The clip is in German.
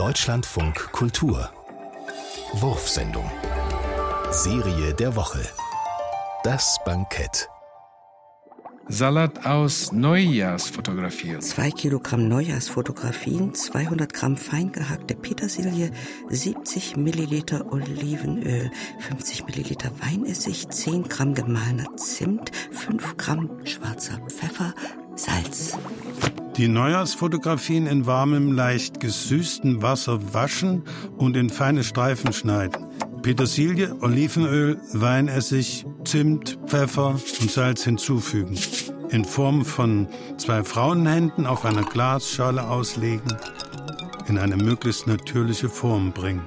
Deutschlandfunk Kultur Wurfsendung Serie der Woche Das Bankett Salat aus Neujahrsfotografien. Zwei Kilogramm Neujahrsfotografien, 200 Gramm fein gehackte Petersilie, 70 Milliliter Olivenöl, 50 Milliliter Weinessig, 10 Gramm gemahlener Zimt, 5 Gramm schwarzer Pfeffer. Die Neujahrsfotografien in warmem, leicht gesüßtem Wasser waschen und in feine Streifen schneiden. Petersilie, Olivenöl, Weinessig, Zimt, Pfeffer und Salz hinzufügen. In Form von zwei Frauenhänden auf einer Glasschale auslegen, in eine möglichst natürliche Form bringen.